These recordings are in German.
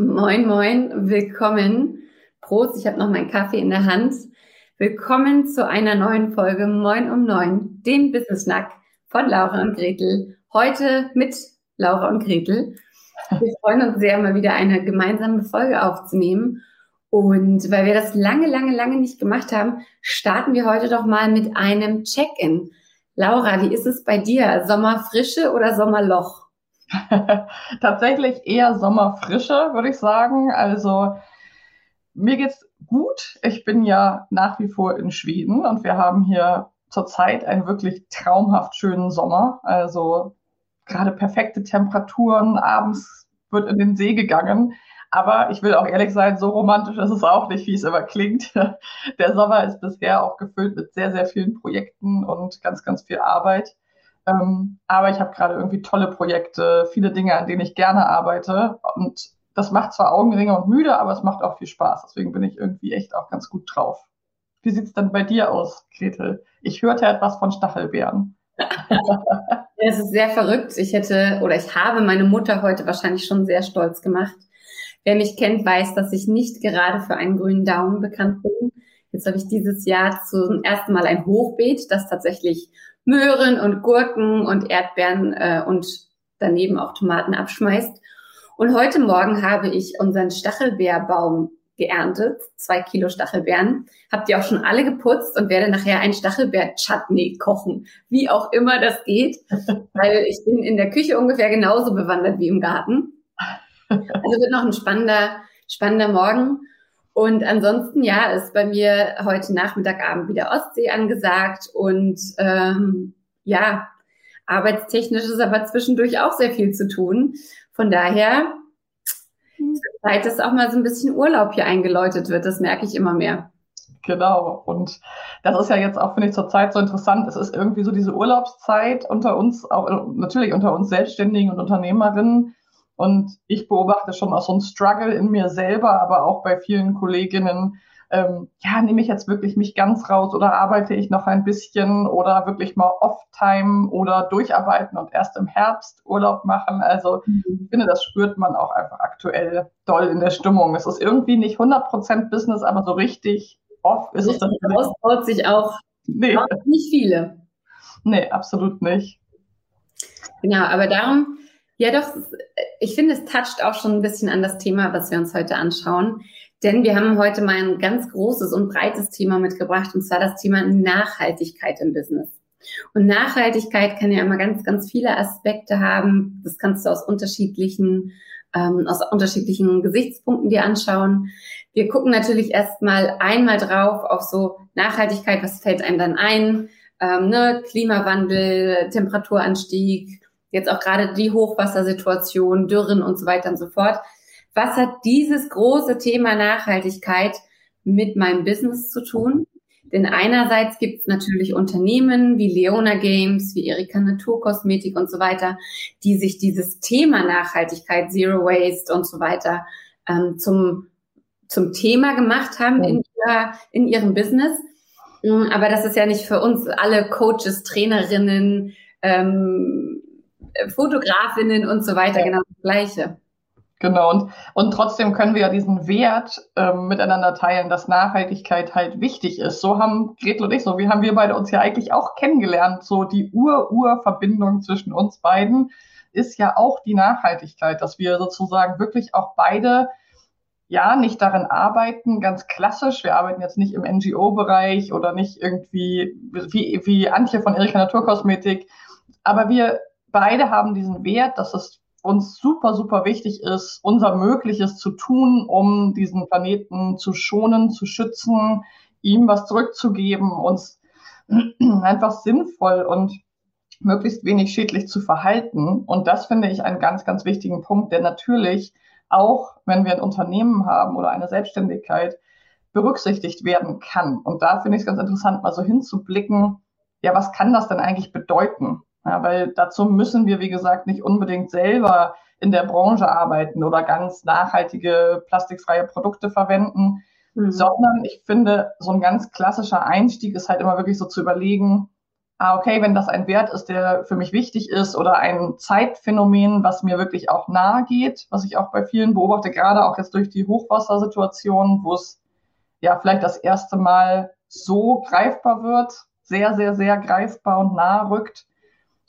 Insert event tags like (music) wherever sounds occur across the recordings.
Moin, moin, willkommen. Prost, ich habe noch meinen Kaffee in der Hand. Willkommen zu einer neuen Folge Moin um Neun, dem Business Snack von Laura und Gretel. Heute mit Laura und Gretel. Wir freuen uns sehr, mal wieder eine gemeinsame Folge aufzunehmen. Und weil wir das lange, lange, lange nicht gemacht haben, starten wir heute doch mal mit einem Check-in. Laura, wie ist es bei dir? Sommerfrische oder Sommerloch? (laughs) Tatsächlich eher Sommerfrische, würde ich sagen. Also mir geht's gut. Ich bin ja nach wie vor in Schweden und wir haben hier zurzeit einen wirklich traumhaft schönen Sommer. Also gerade perfekte Temperaturen. Abends wird in den See gegangen. Aber ich will auch ehrlich sein, so romantisch ist es auch nicht, wie es immer klingt. (laughs) Der Sommer ist bisher auch gefüllt mit sehr, sehr vielen Projekten und ganz, ganz viel Arbeit. Ähm, aber ich habe gerade irgendwie tolle Projekte, viele Dinge, an denen ich gerne arbeite. Und das macht zwar Augenringe und müde, aber es macht auch viel Spaß. Deswegen bin ich irgendwie echt auch ganz gut drauf. Wie sieht's denn bei dir aus, Gretel? Ich hörte etwas von Stachelbeeren. (laughs) Es ist sehr verrückt. Ich hätte oder ich habe meine Mutter heute wahrscheinlich schon sehr stolz gemacht. Wer mich kennt, weiß, dass ich nicht gerade für einen grünen Daumen bekannt bin. Jetzt habe ich dieses Jahr zum ersten Mal ein Hochbeet, das tatsächlich Möhren und Gurken und Erdbeeren äh, und daneben auch Tomaten abschmeißt. Und heute Morgen habe ich unseren Stachelbeerbaum geerntet, zwei Kilo Stachelbeeren. Habt ihr auch schon alle geputzt und werde nachher ein Stachelbeer-Chutney kochen, wie auch immer das geht, (laughs) weil ich bin in der Küche ungefähr genauso bewandert wie im Garten. Also wird noch ein spannender, spannender Morgen. Und ansonsten, ja, ist bei mir heute Nachmittagabend wieder Ostsee angesagt und ähm, ja, arbeitstechnisch ist aber zwischendurch auch sehr viel zu tun. Von daher hm. Zeit, dass auch mal so ein bisschen Urlaub hier eingeläutet wird. Das merke ich immer mehr. Genau. Und das ist ja jetzt auch, finde ich, zur Zeit so interessant. Es ist irgendwie so diese Urlaubszeit unter uns, auch natürlich unter uns Selbstständigen und Unternehmerinnen, und ich beobachte schon auch so ein Struggle in mir selber, aber auch bei vielen Kolleginnen. Ähm, ja, nehme ich jetzt wirklich mich ganz raus oder arbeite ich noch ein bisschen oder wirklich mal Off-Time oder durcharbeiten und erst im Herbst Urlaub machen. Also mhm. ich finde, das spürt man auch einfach aktuell doll in der Stimmung. Es ist irgendwie nicht 100% Business, aber so richtig off ist es dann. Austraut sich auch nee. nicht viele. Nee, absolut nicht. Genau, aber darum ja, doch, ich finde, es toucht auch schon ein bisschen an das Thema, was wir uns heute anschauen. Denn wir haben heute mal ein ganz großes und breites Thema mitgebracht, und zwar das Thema Nachhaltigkeit im Business. Und Nachhaltigkeit kann ja immer ganz, ganz viele Aspekte haben. Das kannst du aus unterschiedlichen, ähm, aus unterschiedlichen Gesichtspunkten dir anschauen. Wir gucken natürlich erstmal einmal drauf auf so Nachhaltigkeit, was fällt einem dann ein? Ähm, ne? Klimawandel, Temperaturanstieg, jetzt auch gerade die Hochwassersituation, Dürren und so weiter und so fort. Was hat dieses große Thema Nachhaltigkeit mit meinem Business zu tun? Denn einerseits gibt es natürlich Unternehmen wie Leona Games, wie Erika Naturkosmetik und so weiter, die sich dieses Thema Nachhaltigkeit, Zero Waste und so weiter ähm, zum, zum Thema gemacht haben in, ihrer, in ihrem Business. Aber das ist ja nicht für uns alle Coaches, Trainerinnen, ähm, Fotografinnen und so weiter, genau das Gleiche. Genau, und, und trotzdem können wir ja diesen Wert ähm, miteinander teilen, dass Nachhaltigkeit halt wichtig ist. So haben Gretel und ich, so wie haben wir beide uns ja eigentlich auch kennengelernt. So die Ur-Ur-Verbindung zwischen uns beiden ist ja auch die Nachhaltigkeit, dass wir sozusagen wirklich auch beide ja nicht darin arbeiten, ganz klassisch. Wir arbeiten jetzt nicht im NGO-Bereich oder nicht irgendwie wie, wie Antje von Erika Naturkosmetik. Aber wir beide haben diesen Wert, dass es uns super, super wichtig ist, unser Mögliches zu tun, um diesen Planeten zu schonen, zu schützen, ihm was zurückzugeben, uns (clears throat) einfach sinnvoll und möglichst wenig schädlich zu verhalten. Und das finde ich einen ganz, ganz wichtigen Punkt, der natürlich auch, wenn wir ein Unternehmen haben oder eine Selbstständigkeit, berücksichtigt werden kann. Und da finde ich es ganz interessant, mal so hinzublicken, ja, was kann das denn eigentlich bedeuten? Ja, weil dazu müssen wir, wie gesagt, nicht unbedingt selber in der Branche arbeiten oder ganz nachhaltige plastikfreie Produkte verwenden, mhm. sondern ich finde, so ein ganz klassischer Einstieg ist halt immer wirklich so zu überlegen, ah, okay, wenn das ein Wert ist, der für mich wichtig ist oder ein Zeitphänomen, was mir wirklich auch nahe geht, was ich auch bei vielen beobachte, gerade auch jetzt durch die Hochwassersituation, wo es ja vielleicht das erste Mal so greifbar wird, sehr, sehr, sehr greifbar und nah rückt,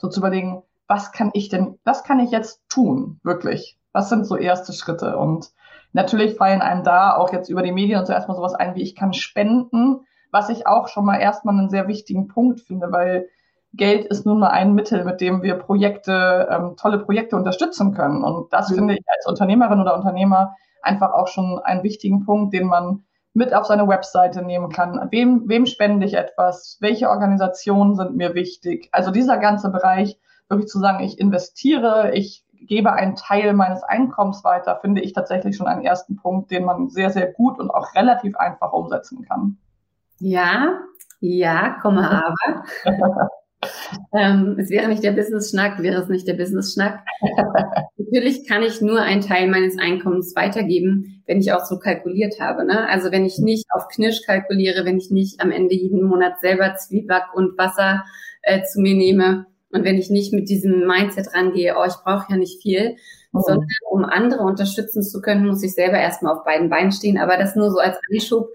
so zu überlegen, was kann ich denn, was kann ich jetzt tun, wirklich? Was sind so erste Schritte? Und natürlich fallen einem da auch jetzt über die Medien und so erstmal sowas ein, wie ich kann spenden, was ich auch schon mal erstmal einen sehr wichtigen Punkt finde, weil Geld ist nun mal ein Mittel, mit dem wir Projekte, ähm, tolle Projekte unterstützen können. Und das mhm. finde ich als Unternehmerin oder Unternehmer einfach auch schon einen wichtigen Punkt, den man mit auf seine Webseite nehmen kann. Wem, wem spende ich etwas? Welche Organisationen sind mir wichtig? Also dieser ganze Bereich, wirklich zu sagen, ich investiere, ich gebe einen Teil meines Einkommens weiter, finde ich tatsächlich schon einen ersten Punkt, den man sehr, sehr gut und auch relativ einfach umsetzen kann. Ja, ja, Komma, aber. (laughs) ähm, es wäre nicht der Business-Schnack, wäre es nicht der Business-Schnack. (laughs) Natürlich kann ich nur einen Teil meines Einkommens weitergeben, wenn ich auch so kalkuliert habe. Ne? Also wenn ich nicht auf Knisch kalkuliere, wenn ich nicht am Ende jeden Monat selber Zwieback und Wasser äh, zu mir nehme und wenn ich nicht mit diesem Mindset rangehe, oh, ich brauche ja nicht viel, oh. sondern um andere unterstützen zu können, muss ich selber erstmal auf beiden Beinen stehen. Aber das nur so als Einschub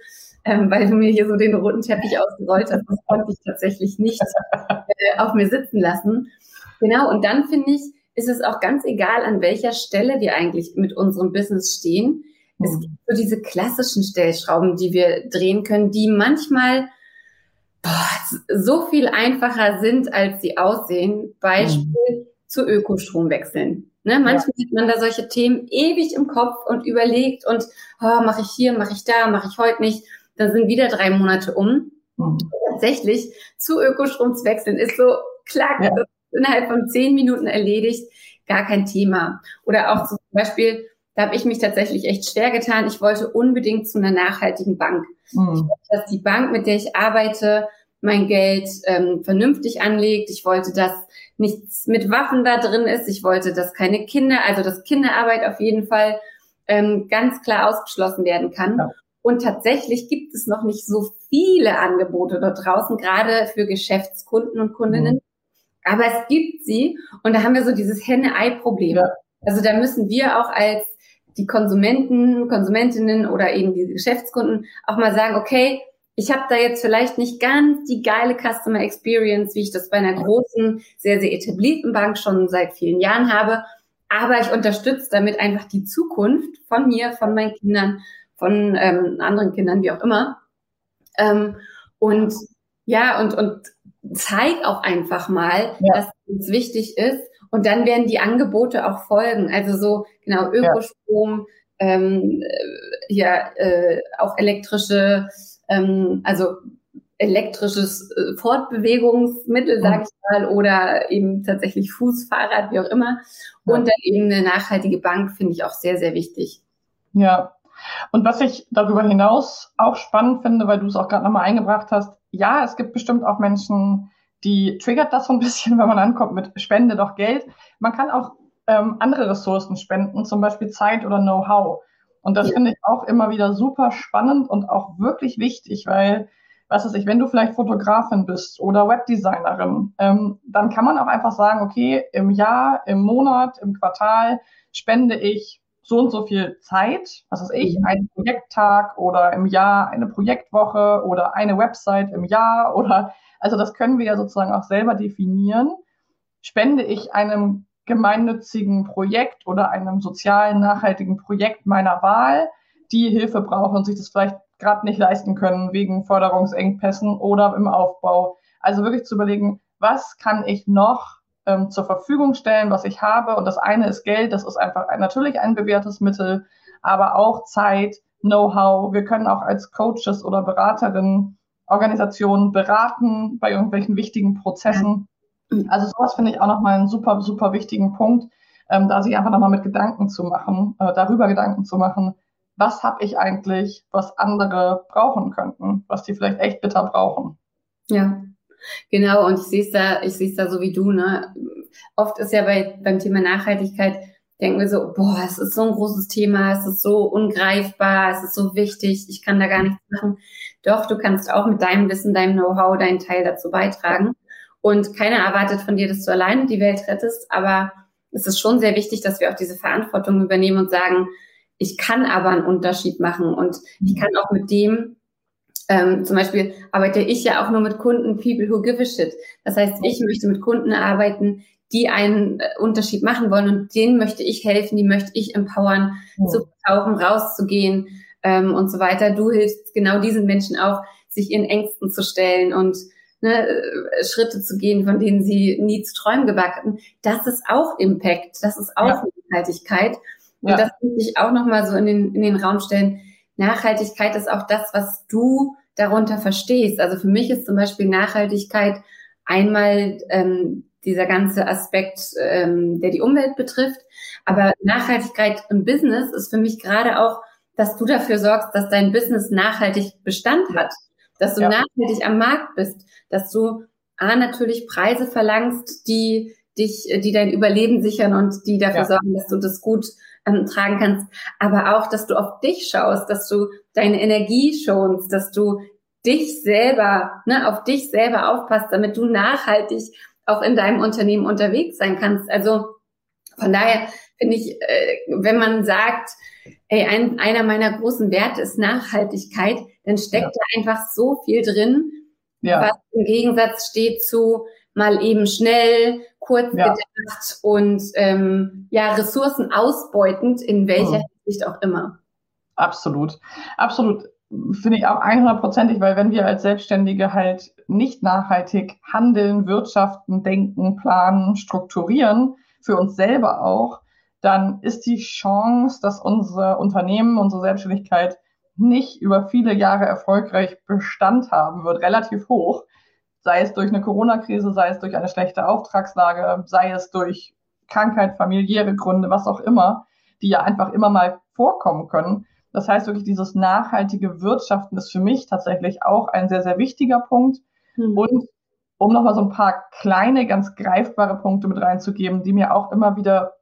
ähm, weil du mir hier so den roten Teppich ausgerollt hast. Das konnte ich tatsächlich nicht (laughs) äh, auf mir sitzen lassen. Genau, und dann finde ich, ist es auch ganz egal, an welcher Stelle wir eigentlich mit unserem Business stehen. Es mhm. gibt so diese klassischen Stellschrauben, die wir drehen können, die manchmal boah, so viel einfacher sind, als sie aussehen. Beispiel mhm. zu Ökostrom wechseln. Ne, manchmal ja. hat man da solche Themen ewig im Kopf und überlegt und oh, mache ich hier, mache ich da, mache ich heute nicht. Dann sind wieder drei Monate um. Mhm. Tatsächlich zu Ökostrom zu wechseln ist so klack, ja. innerhalb von zehn Minuten erledigt, gar kein Thema. Oder auch zum Beispiel, da habe ich mich tatsächlich echt schwer getan. Ich wollte unbedingt zu einer nachhaltigen Bank. Mhm. Ich wollte, dass die Bank, mit der ich arbeite, mein Geld ähm, vernünftig anlegt. Ich wollte, dass nichts mit Waffen da drin ist. Ich wollte, dass keine Kinder, also dass Kinderarbeit auf jeden Fall ähm, ganz klar ausgeschlossen werden kann. Ja. Und tatsächlich gibt es noch nicht so viele Angebote dort draußen, gerade für Geschäftskunden und Kundinnen. Mhm. Aber es gibt sie. Und da haben wir so dieses Henne-Ei-Problem. Ja. Also da müssen wir auch als die Konsumenten, Konsumentinnen oder eben die Geschäftskunden auch mal sagen, okay, ich habe da jetzt vielleicht nicht ganz die geile Customer Experience, wie ich das bei einer großen, sehr, sehr etablierten Bank schon seit vielen Jahren habe. Aber ich unterstütze damit einfach die Zukunft von mir, von meinen Kindern von ähm, anderen Kindern, wie auch immer. Ähm, und ja, und, und zeig auch einfach mal, ja. dass es wichtig ist. Und dann werden die Angebote auch folgen. Also so, genau, Ökostrom, ja. ähm, ja, äh, auch elektrische, ähm, also elektrisches äh, Fortbewegungsmittel, sage ich mal, oder eben tatsächlich Fußfahrrad, wie auch immer. Und dann eben eine nachhaltige Bank finde ich auch sehr, sehr wichtig. Ja, und was ich darüber hinaus auch spannend finde, weil du es auch gerade nochmal eingebracht hast, ja, es gibt bestimmt auch Menschen, die triggert das so ein (laughs) bisschen, wenn man ankommt mit Spende doch Geld. Man kann auch ähm, andere Ressourcen spenden, zum Beispiel Zeit oder Know-how. Und das ja. finde ich auch immer wieder super spannend und auch wirklich wichtig, weil, was weiß ich, wenn du vielleicht Fotografin bist oder Webdesignerin, ähm, dann kann man auch einfach sagen, okay, im Jahr, im Monat, im Quartal spende ich so und so viel Zeit, was weiß ich, mhm. einen Projekttag oder im Jahr eine Projektwoche oder eine Website im Jahr (laughs) oder, also das können wir ja sozusagen auch selber definieren. Spende ich einem gemeinnützigen Projekt oder einem sozialen, nachhaltigen Projekt meiner Wahl, die Hilfe brauchen und sich das vielleicht gerade nicht leisten können wegen Förderungsengpässen oder im Aufbau. Also wirklich zu überlegen, was kann ich noch ähm, zur Verfügung stellen, was ich habe. Und das eine ist Geld, das ist einfach ein, natürlich ein bewährtes Mittel, aber auch Zeit, Know-how. Wir können auch als Coaches oder Beraterinnen Organisationen beraten bei irgendwelchen wichtigen Prozessen. Also sowas finde ich auch nochmal einen super, super wichtigen Punkt, ähm, da sich einfach nochmal mit Gedanken zu machen, äh, darüber Gedanken zu machen, was habe ich eigentlich, was andere brauchen könnten, was die vielleicht echt bitter brauchen. Ja, genau. Und ich sehe es da, ich sehe es da so wie du, ne? Oft ist ja bei, beim Thema Nachhaltigkeit, denken wir so, boah, es ist so ein großes Thema, es ist so ungreifbar, es ist so wichtig, ich kann da gar nichts machen. Doch, du kannst auch mit deinem Wissen, deinem Know-how deinen Teil dazu beitragen. Und keiner erwartet von dir, dass du alleine die Welt rettest, aber es ist schon sehr wichtig, dass wir auch diese Verantwortung übernehmen und sagen, ich kann aber einen Unterschied machen und ich kann auch mit dem, ähm, zum Beispiel arbeite ich ja auch nur mit Kunden, people who give a shit. Das heißt, ich möchte mit Kunden arbeiten, die einen äh, Unterschied machen wollen und denen möchte ich helfen, die möchte ich empowern, ja. zu verkaufen, rauszugehen ähm, und so weiter. Du hilfst genau diesen Menschen auch, sich ihren Ängsten zu stellen und ne, äh, Schritte zu gehen, von denen sie nie zu träumen gebacken. Das ist auch Impact, das ist auch ja. Nachhaltigkeit. Und ja. das möchte ich auch nochmal so in den, in den Raum stellen. Nachhaltigkeit ist auch das, was du darunter verstehst. Also für mich ist zum Beispiel Nachhaltigkeit einmal ähm, dieser ganze Aspekt, ähm, der die Umwelt betrifft. Aber Nachhaltigkeit im Business ist für mich gerade auch, dass du dafür sorgst, dass dein Business nachhaltig Bestand hat, dass du ja. nachhaltig am Markt bist, dass du A, natürlich Preise verlangst, die dich, die dein Überleben sichern und die dafür ja. sorgen, dass du das gut ähm, tragen kannst, aber auch, dass du auf dich schaust, dass du deine Energie schonst, dass du dich selber, ne, auf dich selber aufpasst, damit du nachhaltig auch in deinem Unternehmen unterwegs sein kannst. Also von daher finde ich, äh, wenn man sagt, ey, ein, einer meiner großen Werte ist Nachhaltigkeit, dann steckt ja. da einfach so viel drin, ja. was im Gegensatz steht zu mal eben schnell, kurz ja. gedacht und ähm, ja, Ressourcen ausbeutend, in welcher mhm. Hinsicht auch immer. Absolut, absolut. Finde ich auch 100%ig, weil wenn wir als Selbstständige halt nicht nachhaltig handeln, wirtschaften, denken, planen, strukturieren, für uns selber auch, dann ist die Chance, dass unser Unternehmen, unsere Selbstständigkeit nicht über viele Jahre erfolgreich Bestand haben wird, relativ hoch sei es durch eine Corona-Krise, sei es durch eine schlechte Auftragslage, sei es durch Krankheit, familiäre Gründe, was auch immer, die ja einfach immer mal vorkommen können. Das heißt wirklich, dieses nachhaltige Wirtschaften ist für mich tatsächlich auch ein sehr, sehr wichtiger Punkt. Mhm. Und um nochmal so ein paar kleine, ganz greifbare Punkte mit reinzugeben, die mir auch immer wieder,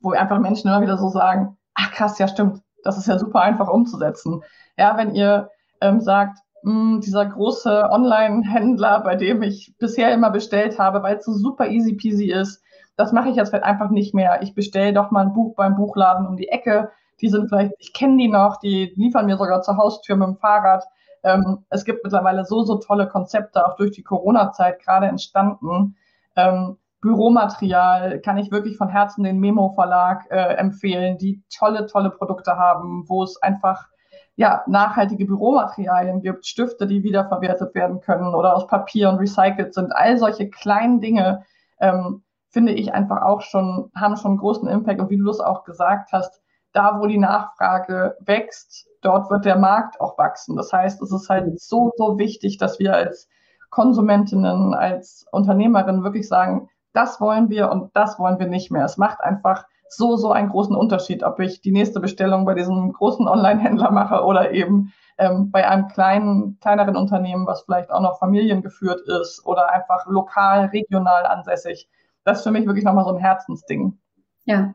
wo einfach Menschen immer wieder so sagen, ach krass, ja stimmt, das ist ja super einfach umzusetzen. Ja, wenn ihr ähm, sagt, mh, dieser große Online-Händler, bei dem ich bisher immer bestellt habe, weil es so super easy peasy ist. Das mache ich jetzt halt einfach nicht mehr. Ich bestelle doch mal ein Buch beim Buchladen um die Ecke. Die sind vielleicht, ich kenne die noch, die liefern mir sogar zur Haustür mit dem Fahrrad. Ähm, es gibt mittlerweile so, so tolle Konzepte, auch durch die Corona-Zeit gerade entstanden. Ähm, Büromaterial kann ich wirklich von Herzen den Memo Verlag äh, empfehlen, die tolle, tolle Produkte haben, wo es einfach ja, nachhaltige Büromaterialien gibt, Stifte, die wiederverwertet werden können oder aus Papier und recycelt sind. All solche kleinen Dinge ähm, finde ich einfach auch schon, haben schon großen Impact. Und wie du es auch gesagt hast, da wo die Nachfrage wächst, dort wird der Markt auch wachsen. Das heißt, es ist halt so, so wichtig, dass wir als Konsumentinnen, als Unternehmerinnen wirklich sagen, das wollen wir und das wollen wir nicht mehr. Es macht einfach so, so einen großen Unterschied, ob ich die nächste Bestellung bei diesem großen Online-Händler mache oder eben ähm, bei einem kleinen, kleineren Unternehmen, was vielleicht auch noch familiengeführt ist oder einfach lokal, regional ansässig. Das ist für mich wirklich nochmal so ein Herzensding. Ja.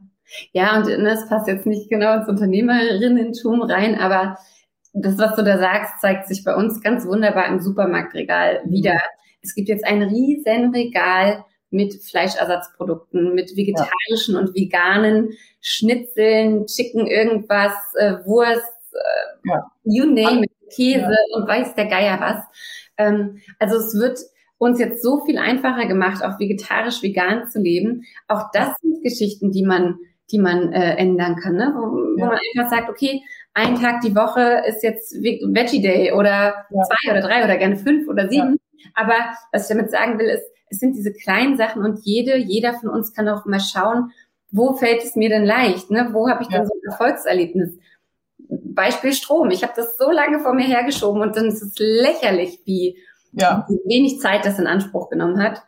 Ja, und das passt jetzt nicht genau ins Unternehmerinnentum rein, aber das, was du da sagst, zeigt sich bei uns ganz wunderbar im Supermarktregal wieder. Es gibt jetzt ein riesen Regal mit Fleischersatzprodukten, mit vegetarischen ja. und veganen Schnitzeln, Chicken, irgendwas, äh, Wurst, äh, ja. you name it, Käse ja. und weiß der Geier was. Ähm, also es wird uns jetzt so viel einfacher gemacht, auch vegetarisch, vegan zu leben. Auch das sind Geschichten, die man die man äh, ändern kann, ne? wo, wo man einfach sagt, okay, ein Tag die Woche ist jetzt Veggie Day oder zwei oder drei oder gerne fünf oder sieben. Aber was ich damit sagen will, ist, es sind diese kleinen Sachen und jede, jeder von uns kann auch mal schauen, wo fällt es mir denn leicht? Ne? Wo habe ich denn so ein Erfolgserlebnis? Beispiel Strom. Ich habe das so lange vor mir hergeschoben und dann ist es lächerlich, wie ja. wenig Zeit das in Anspruch genommen hat.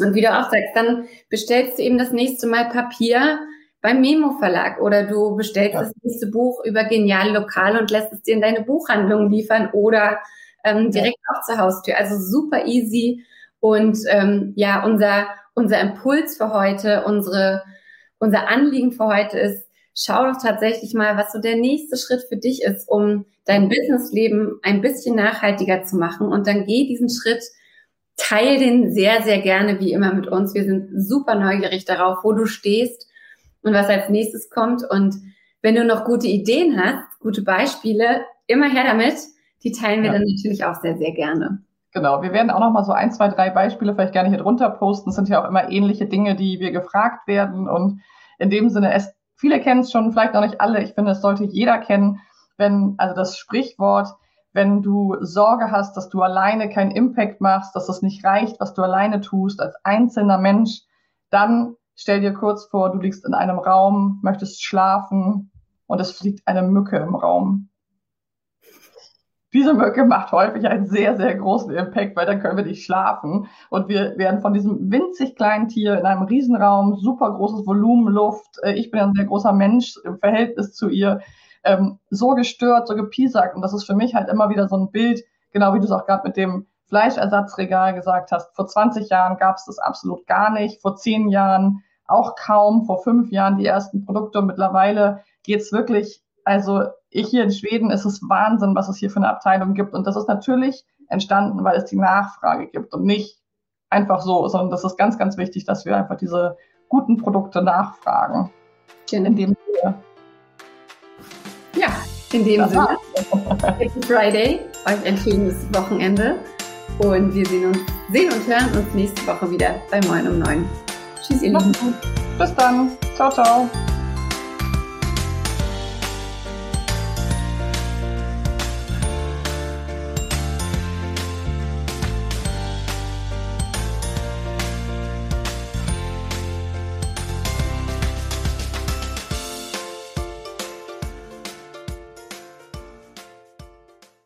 Und wie du auch sagst, dann bestellst du eben das nächste Mal Papier beim Memo Verlag oder du bestellst ja. das nächste Buch über Genial Lokal und lässt es dir in deine Buchhandlung liefern oder ähm, direkt ja. auch zur Haustür. Also super easy. Und ähm, ja, unser, unser Impuls für heute, unsere, unser Anliegen für heute ist, schau doch tatsächlich mal, was so der nächste Schritt für dich ist, um dein Businessleben ein bisschen nachhaltiger zu machen. Und dann geh diesen Schritt, teil den sehr, sehr gerne wie immer mit uns. Wir sind super neugierig darauf, wo du stehst und was als nächstes kommt. Und wenn du noch gute Ideen hast, gute Beispiele, immer her damit. Die teilen wir ja. dann natürlich auch sehr, sehr gerne. Genau, wir werden auch noch mal so ein, zwei, drei Beispiele vielleicht gerne hier drunter posten. Es sind ja auch immer ähnliche Dinge, die wir gefragt werden. Und in dem Sinne, es, viele kennen es schon, vielleicht noch nicht alle. Ich finde, es sollte jeder kennen, wenn, also das Sprichwort, wenn du Sorge hast, dass du alleine keinen Impact machst, dass es nicht reicht, was du alleine tust als einzelner Mensch, dann stell dir kurz vor, du liegst in einem Raum, möchtest schlafen und es fliegt eine Mücke im Raum. Diese Mücke macht häufig einen sehr, sehr großen Impact, weil dann können wir nicht schlafen. Und wir werden von diesem winzig kleinen Tier in einem Riesenraum, super großes Volumen Luft, äh, ich bin ein sehr großer Mensch im Verhältnis zu ihr, ähm, so gestört, so gepiesackt. Und das ist für mich halt immer wieder so ein Bild, genau wie du es auch gerade mit dem Fleischersatzregal gesagt hast. Vor 20 Jahren gab es das absolut gar nicht. Vor 10 Jahren auch kaum. Vor fünf Jahren die ersten Produkte. Und mittlerweile geht's wirklich, also ich hier in Schweden ist es Wahnsinn, was es hier für eine Abteilung gibt. Und das ist natürlich entstanden, weil es die Nachfrage gibt und nicht einfach so, sondern das ist ganz, ganz wichtig, dass wir einfach diese guten Produkte nachfragen. Genau. In dem Sinne. Ja, in dem das Sinne. Happy Friday, euch ein schönes Wochenende und wir sehen, uns, sehen und hören uns nächste Woche wieder bei Moin um 9. Tschüss, ihr Lieben. Bis dann. Ciao, ciao.